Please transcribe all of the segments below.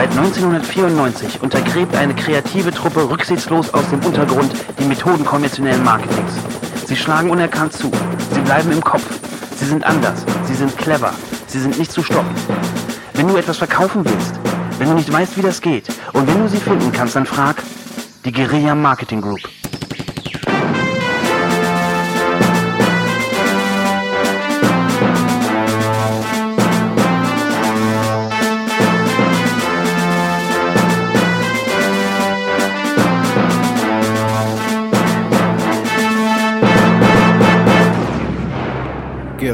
Seit 1994 untergräbt eine kreative Truppe rücksichtslos aus dem Untergrund die Methoden konventionellen Marketings. Sie schlagen unerkannt zu. Sie bleiben im Kopf. Sie sind anders. Sie sind clever. Sie sind nicht zu stoppen. Wenn du etwas verkaufen willst, wenn du nicht weißt, wie das geht und wenn du sie finden kannst, dann frag die Guerilla Marketing Group.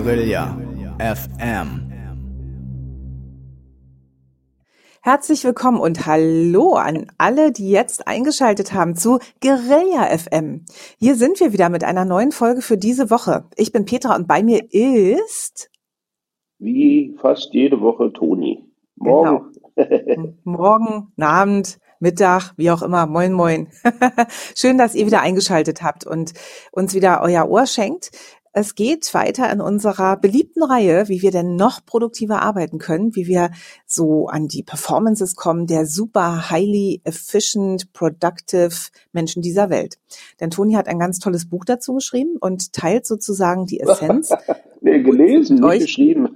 Guerilla FM. Herzlich willkommen und hallo an alle, die jetzt eingeschaltet haben zu Guerilla FM. Hier sind wir wieder mit einer neuen Folge für diese Woche. Ich bin Petra und bei mir ist wie fast jede Woche Toni. Morgen. Genau. Morgen, Abend, Mittag, wie auch immer. Moin, moin. Schön, dass ihr wieder eingeschaltet habt und uns wieder euer Ohr schenkt. Es geht weiter in unserer beliebten Reihe, wie wir denn noch produktiver arbeiten können, wie wir so an die Performances kommen der super highly efficient, productive Menschen dieser Welt. Denn Toni hat ein ganz tolles Buch dazu geschrieben und teilt sozusagen die Essenz. nee, gelesen, nicht geschrieben.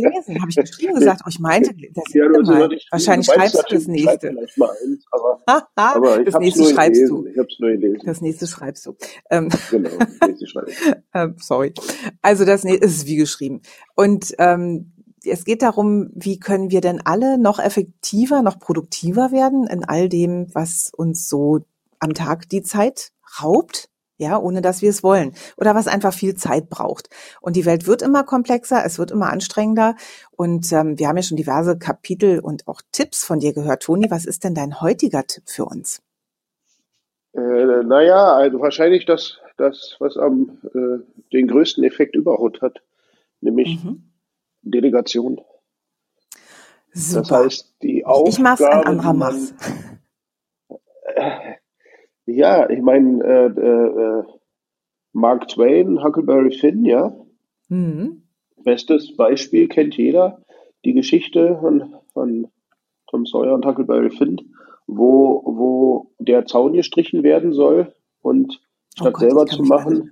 Gelesen, habe ich geschrieben gesagt. Oh, ich meinte, das ja, du, mal. Ich, Wahrscheinlich du schreibst du das nächste. Eins, aber, aber das nächste schreibst du. Ich hab's nur gelesen. Das nächste schreibst du. Ähm, genau, das nächste schreibe ich. ähm, sorry. Also das nächste ist wie geschrieben. Und ähm, es geht darum, wie können wir denn alle noch effektiver, noch produktiver werden in all dem, was uns so am Tag die Zeit raubt ja, ohne dass wir es wollen oder was einfach viel Zeit braucht. Und die Welt wird immer komplexer, es wird immer anstrengender und ähm, wir haben ja schon diverse Kapitel und auch Tipps von dir gehört. Toni, was ist denn dein heutiger Tipp für uns? Äh, naja, also wahrscheinlich das, das was am äh, den größten Effekt überhaupt hat, nämlich mhm. Delegation. Super. Das heißt, die Aufgabe, ich mach's, ein anderer mach's. Äh, ja, ich meine, äh, äh, äh, Mark Twain, Huckleberry Finn, ja. Mhm. Bestes Beispiel kennt jeder. Die Geschichte von, von Tom Sawyer und Huckleberry Finn, wo, wo der Zaun gestrichen werden soll und oh statt oh Gott, selber zu machen.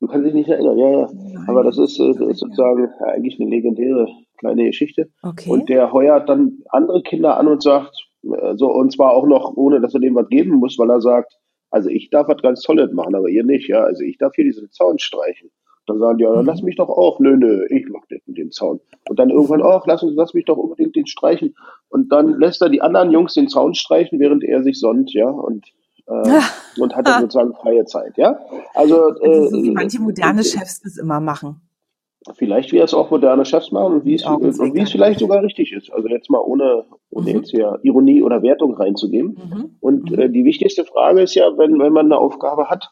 Du kannst dich nicht erinnern, ja, ja. Nein, Aber das ist, äh, ist sozusagen eigentlich eine legendäre kleine Geschichte. Okay. Und der heuert dann andere Kinder an und sagt, so, und zwar auch noch, ohne dass er dem was geben muss, weil er sagt, also ich darf was ganz Tolles machen, aber ihr nicht, ja. Also ich darf hier diesen Zaun streichen. Dann sagen die, ja, dann lass mich doch auch. Nö, nö, ich mach das mit dem Zaun. Und dann irgendwann, ach, lass, uns, lass mich doch unbedingt den streichen. Und dann lässt er die anderen Jungs den Zaun streichen, während er sich sonnt, ja. Und äh, und hat dann sozusagen freie Zeit, ja. Also, also so wie äh, manche moderne Chefs das immer machen. Vielleicht wie es auch moderne Chefs machen und wie es, und wie es vielleicht sogar richtig ist. Also jetzt mal ohne, ohne mhm. jetzt hier Ironie oder Wertung reinzugeben. Mhm. Und mhm. äh, die wichtigste Frage ist ja, wenn, wenn man eine Aufgabe hat,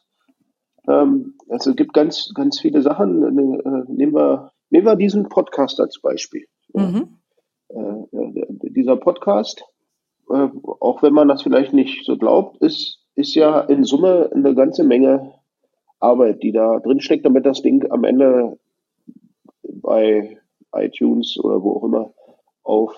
ähm, also es gibt ganz, ganz viele Sachen. Äh, nehmen, wir, nehmen wir diesen Podcast als Beispiel. Mhm. Äh, äh, dieser Podcast, äh, auch wenn man das vielleicht nicht so glaubt, ist, ist ja in Summe eine ganze Menge Arbeit, die da drin steckt, damit das Ding am Ende bei iTunes oder wo auch immer auf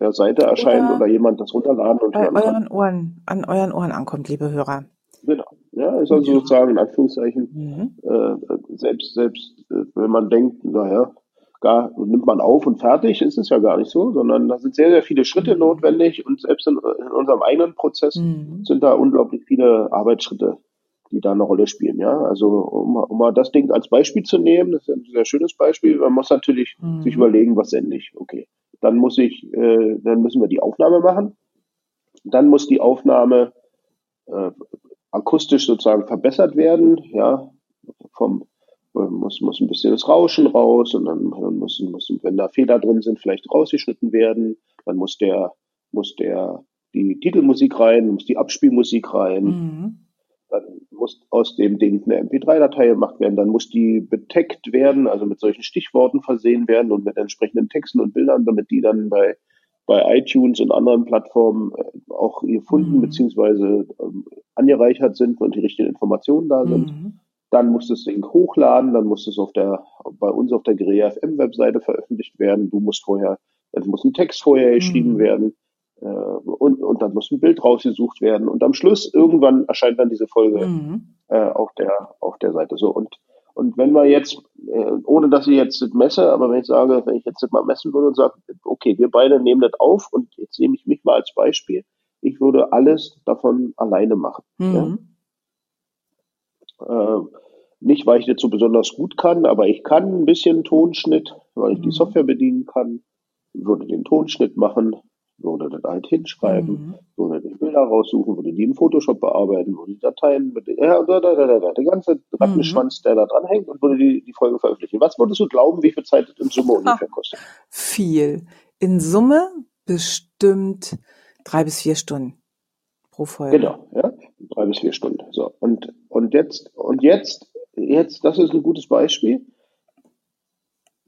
der Seite erscheint oder, oder jemand das runterladen und bei euren Ohren, an euren Ohren ankommt, liebe Hörer. Genau. Ja, ist also sozusagen in Anführungszeichen, mhm. äh, selbst, selbst äh, wenn man denkt, naja, gar nimmt man auf und fertig, ist es ja gar nicht so, sondern da sind sehr, sehr viele Schritte mhm. notwendig und selbst in, in unserem eigenen Prozess mhm. sind da unglaublich viele Arbeitsschritte die da eine Rolle spielen. Ja, also um, um mal das Ding als Beispiel zu nehmen, das ist ein sehr schönes Beispiel. Man muss natürlich mhm. sich überlegen, was sende ich. Okay, dann muss ich, äh, dann müssen wir die Aufnahme machen. Dann muss die Aufnahme äh, akustisch sozusagen verbessert werden. Ja, vom äh, muss, muss ein bisschen das Rauschen raus und dann, dann muss, muss, wenn da Fehler drin sind, vielleicht rausgeschnitten werden. Dann muss der, muss der, die Titelmusik rein, muss die Abspielmusik rein. Mhm dann muss aus dem Ding eine MP3-Datei gemacht werden, dann muss die beteckt werden, also mit solchen Stichworten versehen werden und mit entsprechenden Texten und Bildern, damit die dann bei, bei iTunes und anderen Plattformen äh, auch gefunden mhm. bzw. Ähm, angereichert sind und die richtigen Informationen da sind. Mhm. Dann muss das Ding hochladen, dann muss es auf der, bei uns auf der Guerilla FM Webseite veröffentlicht werden. Du musst vorher es muss ein Text vorher geschrieben mhm. werden und, und dann muss ein Bild rausgesucht werden und am Schluss irgendwann erscheint dann diese Folge mhm. äh, auf der auf der Seite so und und wenn wir jetzt, äh, ohne dass ich jetzt messe, aber wenn ich sage, wenn ich jetzt mal messen würde und sage, okay, wir beide nehmen das auf und jetzt nehme ich mich mal als Beispiel, ich würde alles davon alleine machen. Mhm. Ja? Äh, nicht, weil ich das so besonders gut kann, aber ich kann ein bisschen Tonschnitt, weil ich die mhm. Software bedienen kann, würde den Tonschnitt machen, würde das halt hinschreiben, mhm. würde die Bilder raussuchen, würde die in Photoshop bearbeiten, würde die Dateien, mit, ja, da, da, da, da, der ganze Rattenschwanz, mhm. der da dran hängt und würde die, die Folge veröffentlichen. Was würdest du glauben, wie viel Zeit das in Summe ungefähr kostet? Viel. In Summe bestimmt drei bis vier Stunden pro Folge. Genau, ja, drei bis vier Stunden. So und und jetzt und jetzt jetzt, das ist ein gutes Beispiel.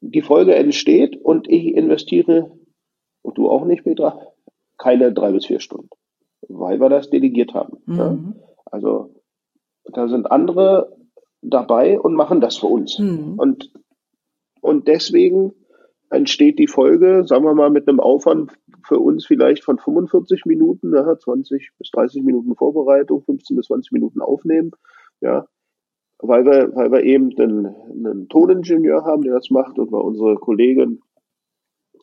Die Folge entsteht und ich investiere und du auch nicht, Petra, keine drei bis vier Stunden, weil wir das delegiert haben. Mhm. Ja? Also da sind andere dabei und machen das für uns. Mhm. Und, und deswegen entsteht die Folge, sagen wir mal, mit einem Aufwand für uns vielleicht von 45 Minuten, ja, 20 bis 30 Minuten Vorbereitung, 15 bis 20 Minuten aufnehmen, ja, weil wir, weil wir eben einen, einen Toningenieur haben, der das macht und weil unsere Kollegin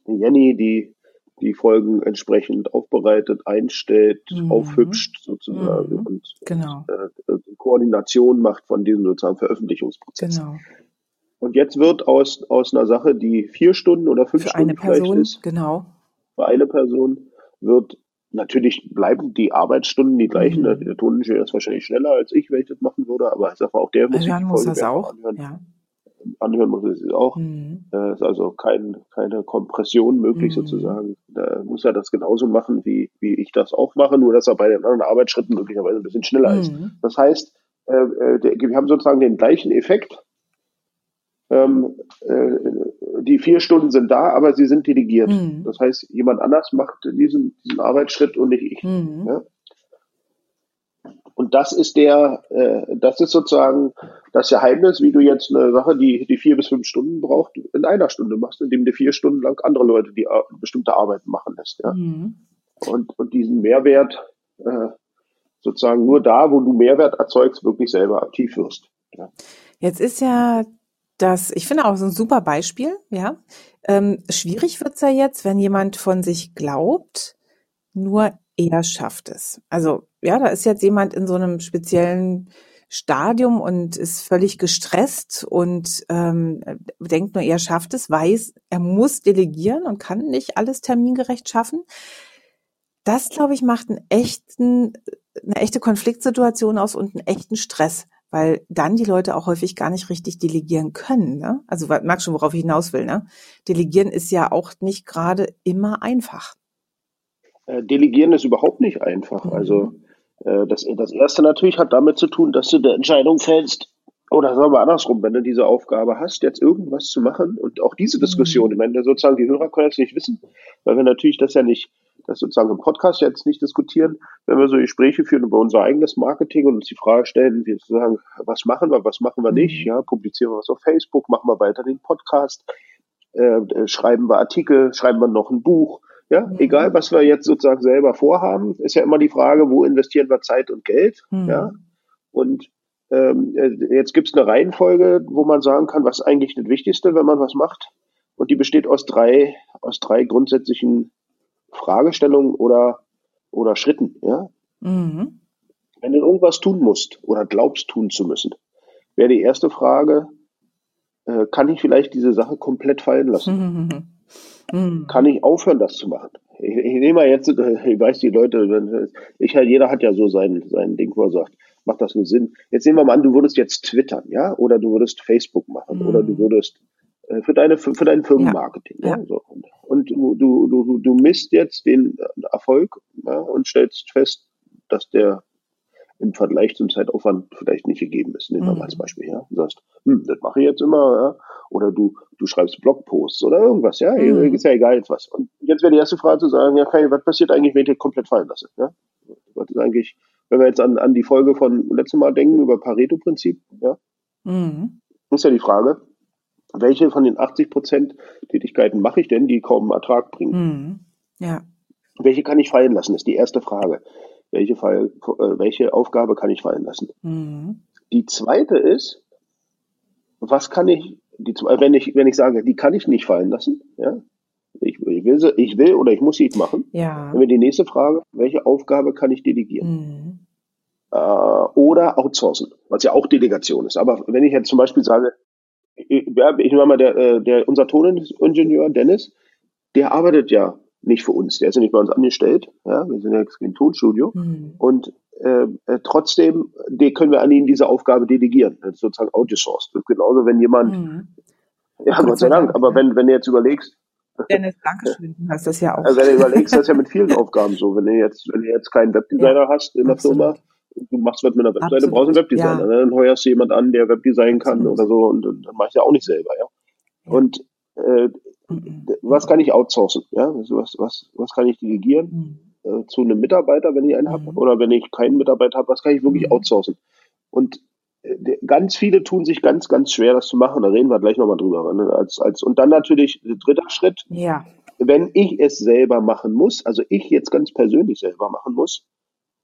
Jenny, die die Folgen entsprechend aufbereitet, einstellt, mhm. aufhübscht sozusagen mhm. und, genau. äh, Koordination macht von diesem sozusagen Veröffentlichungsprozess. Genau. Und jetzt wird aus, aus einer Sache, die vier Stunden oder fünf für Stunden eine Person, ist, genau. für eine Person wird natürlich bleiben die Arbeitsstunden die gleichen. Mhm. Der Toningenieur ist wahrscheinlich schneller als ich, wenn ich das machen würde, aber ich sage auch, der muss, hören muss das auch. Anhören. Ja anhören muss es auch. Mhm. Äh, ist also kein, keine Kompression möglich mhm. sozusagen. Da muss er das genauso machen, wie, wie ich das auch mache, nur dass er bei den anderen Arbeitsschritten möglicherweise ein bisschen schneller mhm. ist. Das heißt, äh, äh wir haben sozusagen den gleichen Effekt. Ähm, äh, die vier Stunden sind da, aber sie sind delegiert. Mhm. Das heißt, jemand anders macht diesen, diesen Arbeitsschritt und nicht ich. Mhm. Ja? Und das ist der, äh, das ist sozusagen das Geheimnis, wie du jetzt eine Sache, die, die vier bis fünf Stunden braucht, in einer Stunde machst, indem du vier Stunden lang andere Leute die äh, bestimmte Arbeiten machen lässt. Ja? Mhm. Und, und diesen Mehrwert äh, sozusagen nur da, wo du Mehrwert erzeugst, wirklich selber aktiv wirst. Ja? Jetzt ist ja das, ich finde auch so ein super Beispiel, ja. Ähm, schwierig wird's ja jetzt, wenn jemand von sich glaubt, nur er schafft es. Also ja, da ist jetzt jemand in so einem speziellen Stadium und ist völlig gestresst und ähm, denkt nur, er schafft es, weiß, er muss delegieren und kann nicht alles termingerecht schaffen. Das, glaube ich, macht einen echten, eine echte Konfliktsituation aus und einen echten Stress, weil dann die Leute auch häufig gar nicht richtig delegieren können. Ne? Also merk schon, worauf ich hinaus will. Ne? Delegieren ist ja auch nicht gerade immer einfach. Äh, delegieren ist überhaupt nicht einfach. Mhm. Also das, das erste natürlich hat damit zu tun, dass du eine Entscheidung fällst, oder sagen wir andersrum, wenn du diese Aufgabe hast, jetzt irgendwas zu machen und auch diese Diskussion, mhm. ich meine, sozusagen die Hörer können jetzt nicht wissen, weil wir natürlich das ja nicht, das sozusagen im Podcast jetzt nicht diskutieren, wenn wir so Gespräche führen über unser eigenes Marketing und uns die Frage stellen, wir sagen, was machen wir, was machen wir nicht, mhm. ja, publizieren wir was auf Facebook, machen wir weiter den Podcast, äh, schreiben wir Artikel, schreiben wir noch ein Buch, ja, mhm. egal was wir jetzt sozusagen selber vorhaben, ist ja immer die Frage, wo investieren wir Zeit und Geld. Mhm. Ja, und ähm, jetzt gibt es eine Reihenfolge, wo man sagen kann, was ist eigentlich das Wichtigste, wenn man was macht. Und die besteht aus drei, aus drei grundsätzlichen Fragestellungen oder, oder Schritten. Ja? Mhm. Wenn du irgendwas tun musst oder glaubst tun zu müssen, wäre die erste Frage, äh, kann ich vielleicht diese Sache komplett fallen lassen? Mhm. Mhm. Kann ich aufhören, das zu machen? Ich, ich nehme mal jetzt, ich weiß die Leute, ich jeder hat ja so sein, sein Ding, wo er sagt, macht das nur Sinn? Jetzt nehmen wir mal an, du würdest jetzt twittern, ja, oder du würdest Facebook machen, mhm. oder du würdest äh, für deine für dein Firmenmarketing. Ja. ja. So. Und, du, du, du, du misst jetzt den Erfolg ja, und stellst fest, dass der im Vergleich zum Zeitaufwand vielleicht nicht gegeben ist. Nehmen wir mal als mhm. Beispiel, ja. Du sagst, hm, das mache ich jetzt immer, ja. Oder du, du schreibst Blogposts oder irgendwas, ja. Mhm. Ist ja egal jetzt was. Und jetzt wäre die erste Frage zu sagen, ja, okay, was passiert eigentlich, wenn ich das komplett fallen lasse, ja? Was ist eigentlich, wenn wir jetzt an, an die Folge von letztem Mal denken über Pareto-Prinzip, ja. Mhm. Ist ja die Frage, welche von den 80 Prozent Tätigkeiten mache ich denn, die kaum Ertrag bringen? Mhm. Ja. Welche kann ich fallen lassen, ist die erste Frage. Welche, Fall, äh, welche Aufgabe kann ich fallen lassen? Mhm. Die zweite ist, was kann ich, die, wenn ich, wenn ich sage, die kann ich nicht fallen lassen, ja, ich, ich, will, sie, ich will oder ich muss sie machen. Ja. Dann wäre die nächste Frage, welche Aufgabe kann ich delegieren? Mhm. Äh, oder outsourcen, was ja auch Delegation ist. Aber wenn ich jetzt zum Beispiel sage, ich, ich nehme mal der, äh, der, unser Toningenieur Dennis, der arbeitet ja nicht für uns, der ist ja nicht bei uns angestellt, ja, wir sind ja jetzt im Tonstudio Mhm. und äh, äh, trotzdem die können wir an ihn diese Aufgabe delegieren, das ist sozusagen outgesourced. Das ist genauso, wenn jemand, Mhm. ja, Gott Gott sei Dank, Dank, aber ja. wenn, wenn du jetzt überlegst, Dennis, du hast das ja auch. also wenn du überlegst, das ist ja mit vielen Aufgaben so, wenn du jetzt, wenn du jetzt keinen Webdesigner hast in der absolut. Firma, du machst was mit einer Webseite, Absolut, brauchst einen Webdesigner, ja. ne? dann heuerst du jemand an, der Webdesign kann Absolut. oder so und, und dann mach ich ja auch nicht selber, ja. Ja. Und äh, Mhm. was kann ich outsourcen? Ja, also was, was, was kann ich delegieren Mhm. äh, zu einem Mitarbeiter, wenn ich einen habe? Mhm. Oder wenn ich keinen Mitarbeiter habe, was kann ich wirklich outsourcen? Und äh, ganz viele tun sich ganz, ganz schwer, das zu machen. Da reden wir gleich nochmal drüber. Ne? Als, als, und dann natürlich der dritte Schritt, Ja. wenn ich es selber machen muss, also ich jetzt ganz persönlich selber machen muss,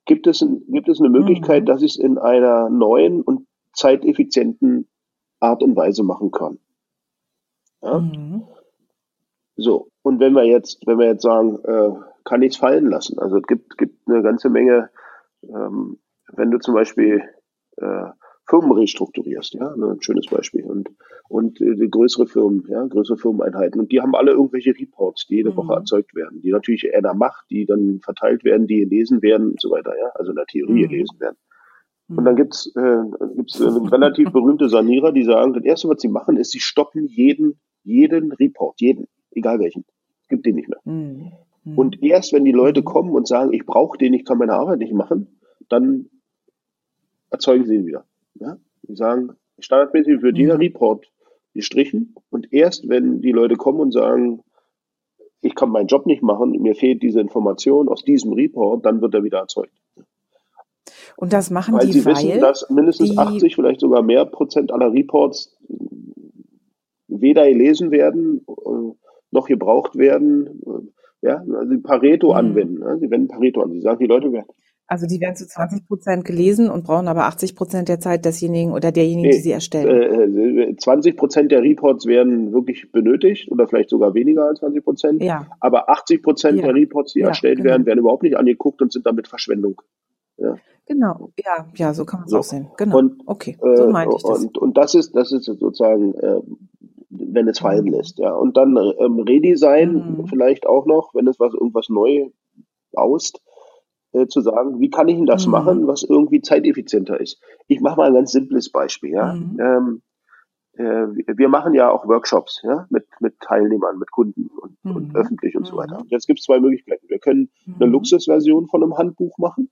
gibt es, ein, gibt es eine Möglichkeit, Mhm. dass ich es in einer neuen und zeiteffizienten Art und Weise machen kann. Ja? Mhm. So, und wenn wir jetzt, wenn wir jetzt sagen, äh, kann ich es fallen lassen? Also es gibt, gibt eine ganze Menge, ähm, wenn du zum Beispiel äh, Firmen restrukturierst, ja, ne, ein schönes Beispiel. Und, und äh, größere Firmen, ja, größere Firmeneinheiten. Und die haben alle irgendwelche Reports, die jede Mhm. Woche erzeugt werden, die natürlich einer macht, die dann verteilt werden, die gelesen werden und so weiter, ja, also in der Theorie Mhm. gelesen werden. Und dann gibt's äh, gibt's äh, relativ berühmte Sanierer, die sagen, das erste, was sie machen, ist, sie stoppen jeden, jeden Report, jeden, egal welchen. Es gibt den nicht mehr. Mhm. Und erst wenn die Leute kommen und sagen, ich brauche den, ich kann meine Arbeit nicht machen, dann erzeugen sie ihn wieder. Ja? Die sagen, standardmäßig wird jeder Mhm. Report gestrichen und erst wenn die Leute kommen und sagen, ich kann meinen Job nicht machen, mir fehlt diese Information aus diesem Report, dann wird er wieder erzeugt. Und das machen Weil die, sie weil wissen, dass mindestens die 80, vielleicht sogar mehr Prozent aller Reports weder gelesen werden, äh, noch gebraucht werden. äh, Ja, also die Pareto Mhm. anwenden. ne? Sie wenden Pareto an. Sie sagen, die Leute werden, Also die werden zu 20 Prozent gelesen und brauchen aber 80 Prozent der Zeit desjenigen oder derjenigen, die nee, sie erstellen. äh, 20 Prozent der Reports werden wirklich benötigt oder vielleicht sogar weniger als 20 Prozent. Ja, Aber 80 Prozent Ja. der Reports, die Ja, erstellt genau. werden, werden überhaupt nicht angeguckt und sind damit Verschwendung. genau. Ja, ja, so kann man es So. auch sehen. Genau. Und, okay, so Äh, meinte ich das. Und, und das ist, das ist sozusagen, äh, wenn es fallen Mhm. lässt, ja. Und dann ähm, Redesign Mhm. vielleicht auch noch, wenn es was irgendwas neu baust, äh, zu sagen, wie kann ich denn das Mhm. machen, was irgendwie zeiteffizienter ist. Ich mache mal ein ganz simples Beispiel, ja. Mhm. Ähm, äh, wir machen ja auch Workshops, ja, mit, mit Teilnehmern, mit Kunden und, und Mhm. öffentlich und so Mhm. weiter. Und jetzt gibt es zwei Möglichkeiten. Wir können eine Mhm. Luxusversion von einem Handbuch machen.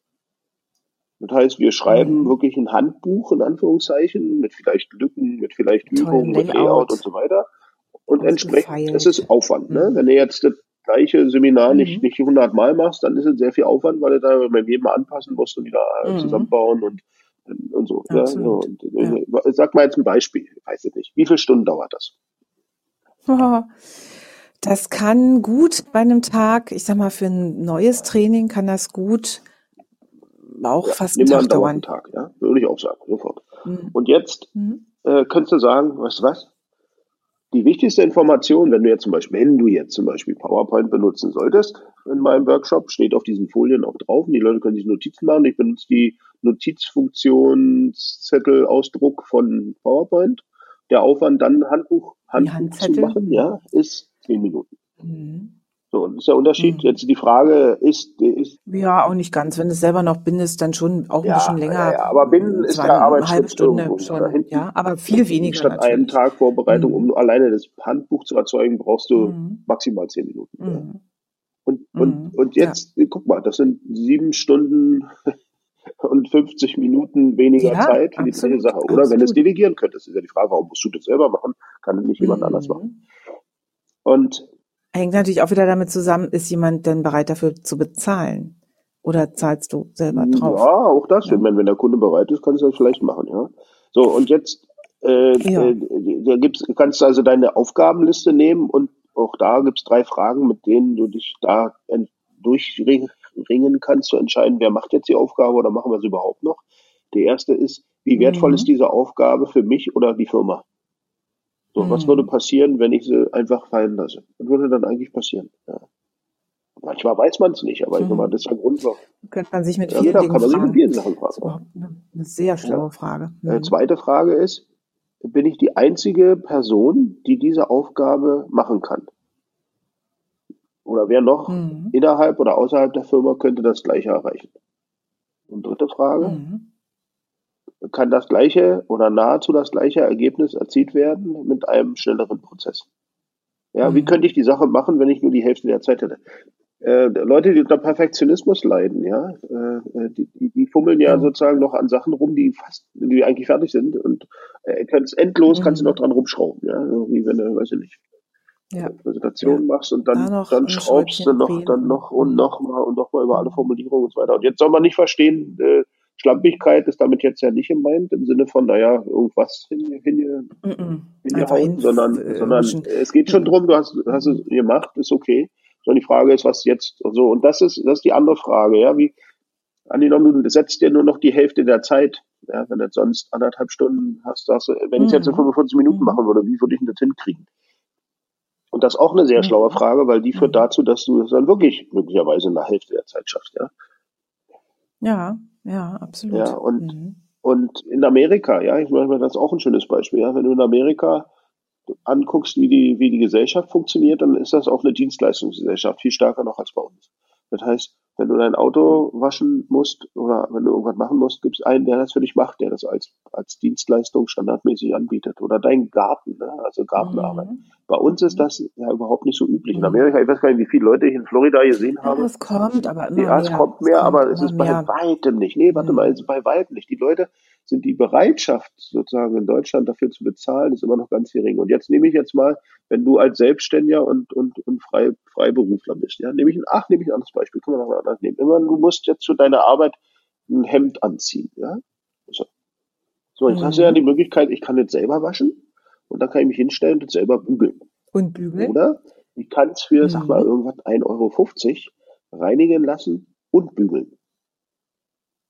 Das heißt, wir schreiben Mhm. wirklich ein Handbuch in Anführungszeichen mit vielleicht Lücken, mit vielleicht Übungen, mit Layout. Und so weiter. Und entsprechend, es ist Aufwand. Ne? Mhm. Wenn du jetzt das gleiche Seminar nicht, Mhm. nicht 100 Mal machst, dann ist es sehr viel Aufwand, weil du da bei jedem anpassen musst und wieder äh, Mhm. zusammenbauen und, und so. Ja, so. Und, äh, Sag mal jetzt ein Beispiel, ich weiß es nicht. Wie viele Stunden dauert das? Das kann gut bei einem Tag, ich sag mal, für ein neues Training kann das gut auch Ja, fast einen Tag dauern. Tag, ja? Würde ich auch sagen, sofort. Mhm. Und jetzt Mhm. äh, könntest du sagen, weißt du was? Die wichtigste Information, wenn du jetzt zum Beispiel, wenn du jetzt zum Beispiel PowerPoint benutzen solltest in meinem Workshop, steht auf diesen Folien auch drauf und die Leute können sich Notizen machen. Ich benutze die Notizfunktionszettel-Ausdruck von PowerPoint. Der Aufwand, dann Handbuch, Handbuch zu machen, ja, ist zehn Minuten. Mhm. So, das ist der Unterschied. Mhm. Jetzt die Frage ist, ist Ja, auch nicht ganz. Wenn du es selber noch bindest, dann schon auch ein ja, bisschen länger. ja, ja, aber Binden ist der eine halbe Arbeitsschritt Stunde schon. hinten. Ja, aber viel weniger Statt einem natürlich. Tag Vorbereitung, Mhm. um alleine das Handbuch zu erzeugen, brauchst du Mhm. maximal zehn Minuten. Ja. Mhm. Und, Mhm. und, und jetzt, guck mal, das sind sieben Stunden und 50 Minuten weniger Ja, Zeit für die absolut, gleiche Sache. Oder wenn du es absolut. delegieren könntest, ist ja die Frage, warum musst du das selber machen? Kann nicht jemand anders machen. Mhm. Und Hängt natürlich auch wieder damit zusammen, ist jemand denn bereit dafür zu bezahlen? Oder zahlst du selber drauf? ja, auch das. Ja. Wenn, wenn der Kunde bereit ist, kannst du das vielleicht machen, ja. So, und jetzt, Äh, ja. äh, da gibt's, kannst du also deine Aufgabenliste nehmen und auch da gibt es drei Fragen, mit denen du dich da durchringen kannst, zu entscheiden, wer macht jetzt die Aufgabe oder machen wir sie überhaupt noch. Die erste ist, wie wertvoll mhm. ist diese Aufgabe für mich oder die Firma? So, mhm. was würde passieren, wenn ich sie einfach fallen lasse? Was würde dann eigentlich passieren? Ja. Manchmal weiß man es nicht, aber mhm. ich meine, das ist ein Grund, warum. Könnte man sich mit vielen ja, Dingen kann man sich mit Sachen fragen. Eine sehr schlaue ja. Frage. Mhm. Äh, zweite Frage ist, bin ich die einzige Person, die diese Aufgabe machen kann? Oder wer noch mhm. innerhalb oder außerhalb der Firma könnte das Gleiche erreichen? Und dritte Frage, mhm. Kann das gleiche oder nahezu das gleiche Ergebnis erzielt werden mit einem schnelleren Prozess? Ja, mhm. wie könnte ich die Sache machen, wenn ich nur die Hälfte der Zeit hätte? Äh, Leute, die unter Perfektionismus leiden, ja, äh, äh die, die, fummeln ja, ja, sozusagen noch an Sachen rum, die fast, die eigentlich fertig sind und äh, kannst endlos, mhm. kannst du noch dran rumschrauben, ja, so wie wenn du, weiß ich nicht, ja. Präsentation machst und dann, da dann schraubst du noch, dann noch und noch mal und noch mal über alle Formulierungen und so weiter. Und jetzt soll man nicht verstehen, äh, Schlampigkeit ist damit jetzt ja nicht gemeint, im Sinne von, naja, irgendwas hin, hin, hin, hingehauen, sondern, äh, sondern es geht schon drum, du hast, hast es gemacht, ist okay. Sondern die Frage ist, was jetzt und so. Und das ist, das ist die andere Frage, ja, wie, angenommen, du setzt dir nur noch die Hälfte der Zeit, ja, wenn du sonst anderthalb Stunden hast, sagst du, wenn ich es jetzt in 45 mhm. Minuten mhm. machen würde, wie würde ich denn das hinkriegen? Und das ist auch eine sehr schlaue Frage, weil die führt dazu, dass du es dann wirklich möglicherweise in der Hälfte der Zeit schaffst, ja. Ja, ja, absolut. Ja, und, mhm. und in Amerika, ja, ich meine, das ist auch ein schönes Beispiel, ja. Wenn du in Amerika anguckst, wie die, wie die Gesellschaft funktioniert, dann ist das auch eine Dienstleistungsgesellschaft, viel stärker noch als bei uns. Das heißt, wenn du dein Auto waschen musst oder wenn du irgendwas machen musst, gibt es einen, der das für dich macht, der das als, als Dienstleistung standardmäßig anbietet. Oder dein Garten, ne? also Gartenarbeit. Mhm. Bei uns ist das ja überhaupt nicht so üblich. In mhm. Amerika, ich weiß gar nicht, wie viele Leute ich in Florida gesehen habe. Ja, es kommt, aber immer Ja, es mehr. kommt mehr, es kommt aber es ist bei mehr. weitem nicht. Nee, warte mhm. mal, es ist bei weitem nicht. Die Leute sind die Bereitschaft sozusagen in Deutschland dafür zu bezahlen, ist immer noch ganz gering. Und jetzt nehme ich jetzt mal, wenn du als Selbstständiger und, und, und Frei, Freiberufler bist, ja, nehme ich ein, ach, nehme ich ein anderes Beispiel, können wir noch mal anders nehmen. Immer, du musst jetzt zu deiner Arbeit ein Hemd anziehen, ja. So, so jetzt mhm. hast du ja mhm. die Möglichkeit, ich kann jetzt selber waschen und dann kann ich mich hinstellen und selber bügeln. Und bügeln? Oder ich kann es für, mhm. sag mal, irgendwas 1,50 Euro reinigen lassen und bügeln.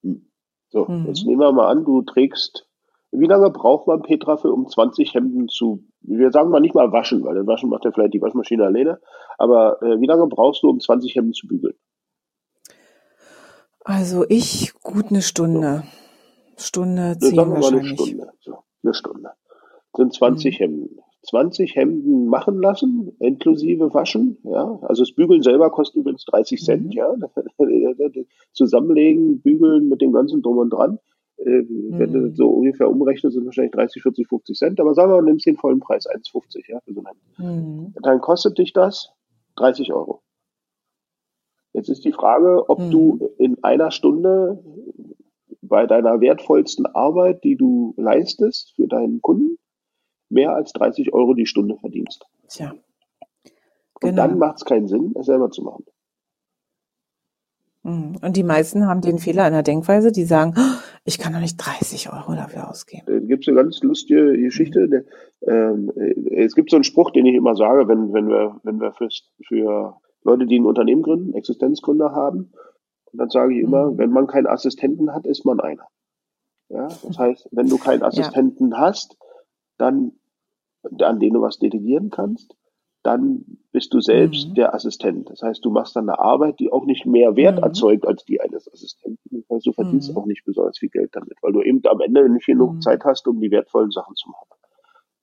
Hm. So, mhm. jetzt nehmen wir mal an, du trägst, wie lange braucht man, Petra, für um 20 Hemden zu, wir sagen mal nicht mal waschen, weil das Waschen macht ja vielleicht die Waschmaschine alleine, aber äh, wie lange brauchst du, um 20 Hemden zu bügeln? Also ich gut eine Stunde. So. Stunde, zehn mal eine Stunde. So, eine Stunde. Sind 20 mhm. Hemden. 20 Hemden machen lassen, inklusive Waschen, ja. Also das Bügeln selber kostet übrigens 30 Cent, mhm. ja. Zusammenlegen, bügeln mit dem ganzen Drum und Dran. Äh, mhm. Wenn du mhm. so ungefähr umrechnest, sind wahrscheinlich 30, 40, 50 Cent. Aber sagen wir, du nimmst den vollen Preis, 1,50, ja, für so. Mhm. Dann kostet dich das 30 Euro. Jetzt ist die Frage, ob du mhm. in einer Stunde bei deiner wertvollsten Arbeit, die du leistest für deinen Kunden, mehr als 30 Euro die Stunde verdienst. Tja. Genau. Und dann genau. macht es keinen Sinn, es selber zu machen. Mhm. Und die meisten haben den Fehler in der Denkweise, die sagen, oh, ich kann doch nicht 30 Euro dafür ausgeben. Es gibt eine ganz lustige Geschichte. Mhm. Ähm, es gibt so einen Spruch, den ich immer sage, wenn, wenn wir, wenn wir für, für Leute, die ein Unternehmen gründen, Existenzgründer haben. Und dann sage ich immer, mhm. wenn man keinen Assistenten hat, ist man einer. Ja, das heißt, wenn du keinen Assistenten ja. hast, dann, an den du was delegieren kannst, dann bist du selbst mhm. der Assistent. Das heißt, du machst dann eine Arbeit, die auch nicht mehr Wert mhm. erzeugt als die eines Assistenten. Also du verdienst mhm. auch nicht besonders viel Geld damit, weil du eben am Ende nicht genug mhm. Zeit hast, um die wertvollen Sachen zu machen.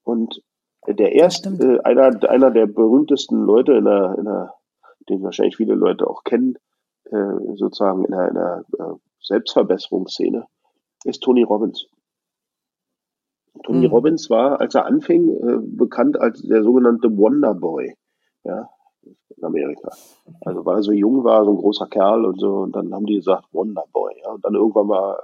Und der erste, äh, einer, einer der berühmtesten Leute in der, in der, den wahrscheinlich viele Leute auch kennen, äh, sozusagen in der, in der äh, Selbstverbesserungsszene, ist Tony Robbins. Tony mhm. Robbins war, als er anfing, äh, bekannt als der sogenannte Wonder Boy, ja, in Amerika. Also weil er so jung war, so ein großer Kerl und so, und dann haben die gesagt Wonder Boy, ja, und dann irgendwann mal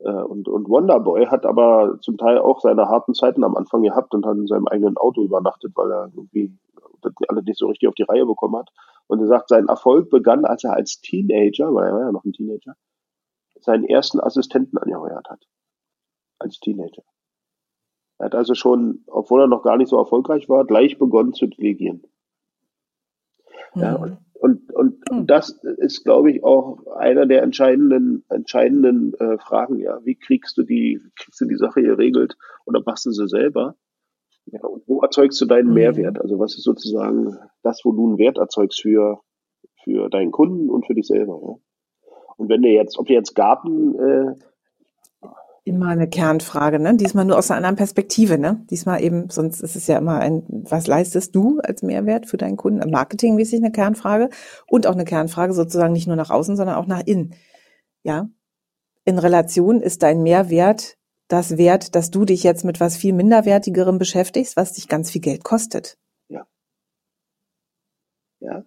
äh, und, und Wonder Boy hat aber zum Teil auch seine harten Zeiten am Anfang gehabt und hat in seinem eigenen Auto übernachtet, weil er irgendwie das alles nicht so richtig auf die Reihe bekommen hat. Und er sagt, sein Erfolg begann, als er als Teenager, weil er war ja noch ein Teenager, seinen ersten Assistenten angeheuert hat. Als Teenager. Er hat also schon, obwohl er noch gar nicht so erfolgreich war, gleich begonnen zu delegieren. Mhm. Ja, und, und, und mhm. das ist, glaube ich, auch einer der entscheidenden, entscheidenden äh, Fragen. Ja, wie kriegst du die, kriegst du die Sache geregelt oder machst du sie selber? Ja, und wo erzeugst du deinen mhm. Mehrwert? Also was ist sozusagen das, wo du einen Wert erzeugst für, für deinen Kunden und für dich selber? Ja? Und wenn du jetzt, ob du jetzt Garten äh, immer eine Kernfrage, ne? Diesmal nur aus einer anderen Perspektive, ne? Diesmal eben, sonst ist es ja immer ein, was leistest du als Mehrwert für deinen Kunden? Marketingmäßig eine Kernfrage und auch eine Kernfrage sozusagen nicht nur nach außen, sondern auch nach innen. Ja? In Relation ist dein Mehrwert das Wert, dass du dich jetzt mit was viel minderwertigerem beschäftigst, was dich ganz viel Geld kostet. Ja. Ja.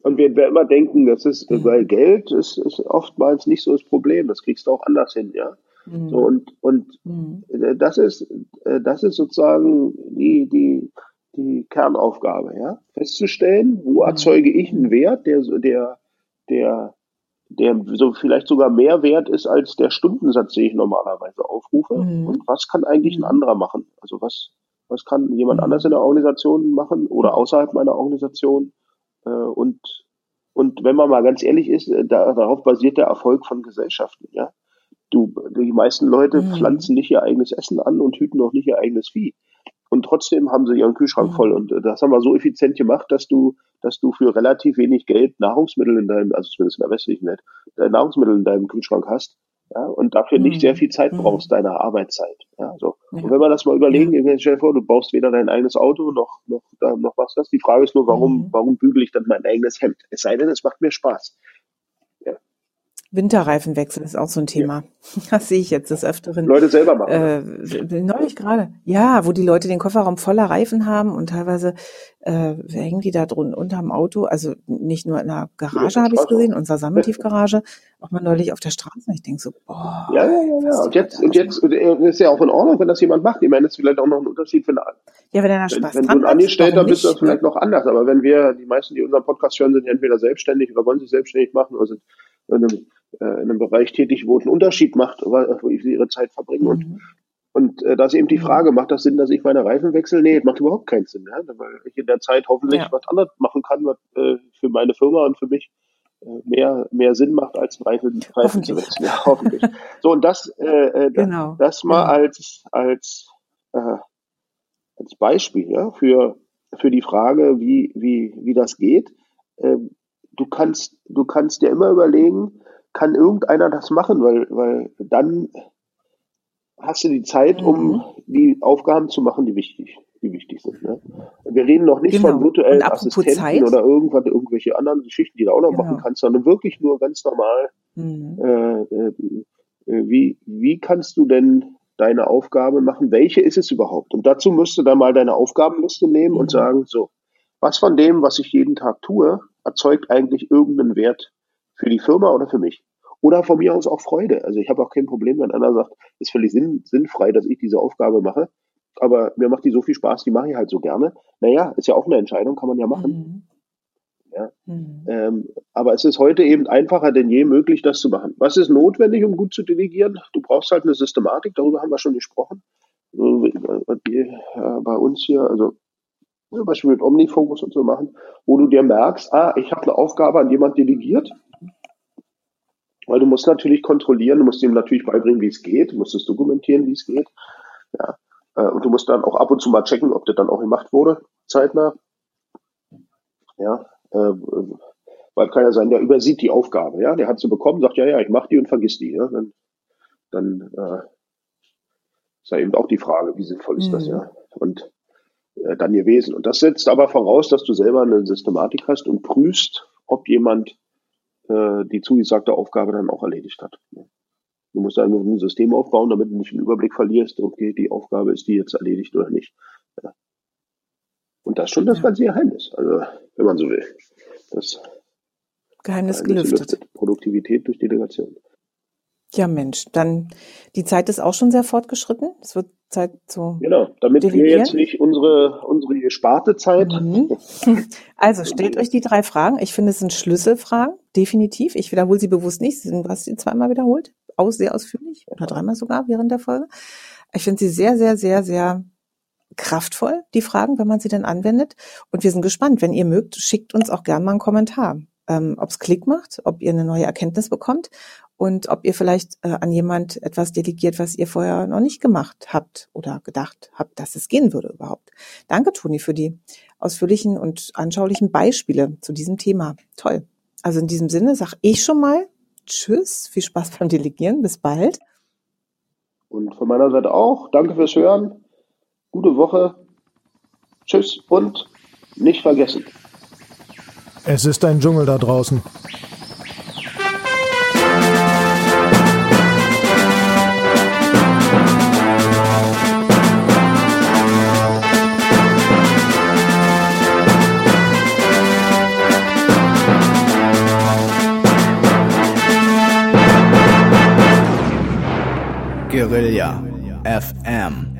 Und wir, wir immer denken, das ist, mhm. weil Geld ist, ist oftmals nicht so das Problem. Das kriegst du auch anders hin, ja. Mhm. So, und und mhm. das ist, äh, das ist sozusagen die, die, die Kernaufgabe, ja. Festzustellen, wo mhm. erzeuge ich einen Wert, der, der, der der so vielleicht sogar mehr wert ist als der Stundensatz, den ich normalerweise aufrufe. Mhm. Und was kann eigentlich ein mhm. anderer machen? Also was, was kann jemand anders in der Organisation machen oder außerhalb meiner Organisation? Äh, und, und wenn man mal ganz ehrlich ist, äh, da, darauf basiert der Erfolg von Gesellschaften, ja. Du, die meisten Leute mhm. pflanzen nicht ihr eigenes Essen an und hüten auch nicht ihr eigenes Vieh. Und trotzdem haben sie ihren Kühlschrank mhm. voll. Und äh, das haben wir so effizient gemacht, dass du dass du für relativ wenig Geld Nahrungsmittel in deinem, also zumindest in der westlichen Welt, äh, Nahrungsmittel in deinem Kühlschrank hast. Ja, und dafür nicht sehr mhm. viel Zeit mhm. brauchst, deiner Arbeitszeit. Ja, so. Ja. Und wenn wir das mal überlegen, ja. stell dir vor, du brauchst weder dein eigenes Auto noch, noch, noch was das. Die Frage ist nur, warum, mhm. warum bügele ich dann mein eigenes Hemd? Es sei denn, es macht mir Spaß. Winterreifenwechsel ist auch so ein Thema. Ja. Das sehe ich jetzt des Öfteren. Leute selber machen. Äh, neulich gerade. Ja, wo die Leute den Kofferraum voller Reifen haben und teilweise äh, hängen die da drunten unterm Auto. Also nicht nur in der Garage habe ich es gesehen, unserer Sammeltiefgarage, auch mal neulich auf der Straße. Ich denke so, boah. Ja, ja, ja. ja. Und jetzt, und jetzt äh, ist ja auch in Ordnung, wenn das jemand macht. Ich meine, das ist vielleicht auch noch ein Unterschied für eine Ja, wenn er da Spaß Wenn, wenn du ein Angestellter bist, ist das vielleicht noch anders. Aber wenn wir, die meisten, die unseren Podcast hören, sind entweder selbstständig oder wollen sich selbstständig machen oder sind in einem äh, in einem Bereich tätig, wo es einen Unterschied macht, wo sie ihre Zeit verbringen. Mhm. Und, und äh, da ist eben die Frage, macht das Sinn, dass ich meine Reifen wechsle? Nee, macht überhaupt keinen Sinn, ja? weil ich in der Zeit hoffentlich ja. was anderes machen kann, was äh, für meine Firma und für mich äh, mehr, mehr Sinn macht, als Reifen, Reifen zu wechseln. Ja, hoffentlich. so, und das, äh, äh, genau. das mal genau. als, als, äh, als Beispiel ja, für, für die Frage, wie, wie, wie das geht. Ähm, du kannst, du kannst dir immer überlegen, kann irgendeiner das machen, weil, weil dann hast du die Zeit, um mhm. die Aufgaben zu machen, die wichtig, die wichtig sind. Ne? Wir reden noch nicht genau. von virtuellen Assistenten Zeit. oder irgendwann irgendwelche anderen Geschichten, die du auch noch genau. machen kannst, sondern wirklich nur ganz normal. Mhm. Äh, äh, wie, wie kannst du denn deine Aufgabe machen? Welche ist es überhaupt? Und dazu müsst du dann mal deine Aufgabenliste nehmen mhm. und sagen, so, was von dem, was ich jeden Tag tue, erzeugt eigentlich irgendeinen Wert für die Firma oder für mich? Oder von mir aus auch Freude. Also ich habe auch kein Problem, wenn einer sagt, ist völlig sinn, sinnfrei, dass ich diese Aufgabe mache. Aber mir macht die so viel Spaß, die mache ich halt so gerne. Naja, ist ja auch eine Entscheidung, kann man ja machen. Mhm. Ja. Mhm. Ähm, aber es ist heute eben einfacher denn je möglich, das zu machen. Was ist notwendig, um gut zu delegieren? Du brauchst halt eine Systematik, darüber haben wir schon gesprochen. Die, äh, bei uns hier, also zum Beispiel mit Omnifocus und so machen, wo du dir merkst, ah, ich habe eine Aufgabe an jemand delegiert weil du musst natürlich kontrollieren, du musst ihm natürlich beibringen, wie es geht, du musst es dokumentieren, wie es geht. Ja. Äh, und du musst dann auch ab und zu mal checken, ob das dann auch gemacht wurde, zeitnah. Ja, äh, weil kann ja sein, der übersieht die Aufgabe, ja, der hat sie bekommen, sagt, ja, ja, ich mache die und vergisst die, ja, dann, dann äh, ist ja eben auch die Frage, wie sinnvoll ist mhm. das, ja, und äh, dann gewesen. Und das setzt aber voraus, dass du selber eine Systematik hast und prüfst, ob jemand äh, die zugesagte Aufgabe dann auch erledigt hat. Du musst einfach ein System aufbauen, damit du nicht den Überblick verlierst, okay, die Aufgabe ist die jetzt erledigt oder nicht. Ja. Und das ist schon das ganze Geheimnis, also wenn man so will. Das Geheimnis gelüftet. Produktivität durch Delegation. Ja, Mensch, dann die Zeit ist auch schon sehr fortgeschritten. Es wird Zeit zu. Genau, damit delegieren. wir jetzt nicht unsere, unsere gesparte Zeit. Mhm. Also stellt euch die drei Fragen. Ich finde, es sind Schlüsselfragen, definitiv. Ich wiederhole sie bewusst nicht. Du hast sie zweimal wiederholt, aus, sehr ausführlich oder dreimal sogar während der Folge. Ich finde sie sehr, sehr, sehr, sehr kraftvoll, die Fragen, wenn man sie dann anwendet. Und wir sind gespannt. Wenn ihr mögt, schickt uns auch gern mal einen Kommentar. Ähm, ob es Klick macht, ob ihr eine neue Erkenntnis bekommt und ob ihr vielleicht äh, an jemand etwas delegiert, was ihr vorher noch nicht gemacht habt oder gedacht habt, dass es gehen würde überhaupt. Danke, Toni, für die ausführlichen und anschaulichen Beispiele zu diesem Thema. Toll. Also in diesem Sinne sage ich schon mal Tschüss, viel Spaß beim Delegieren, bis bald. Und von meiner Seite auch, danke fürs Hören, gute Woche, Tschüss und nicht vergessen. Es ist ein Dschungel da draußen. Guerilla FM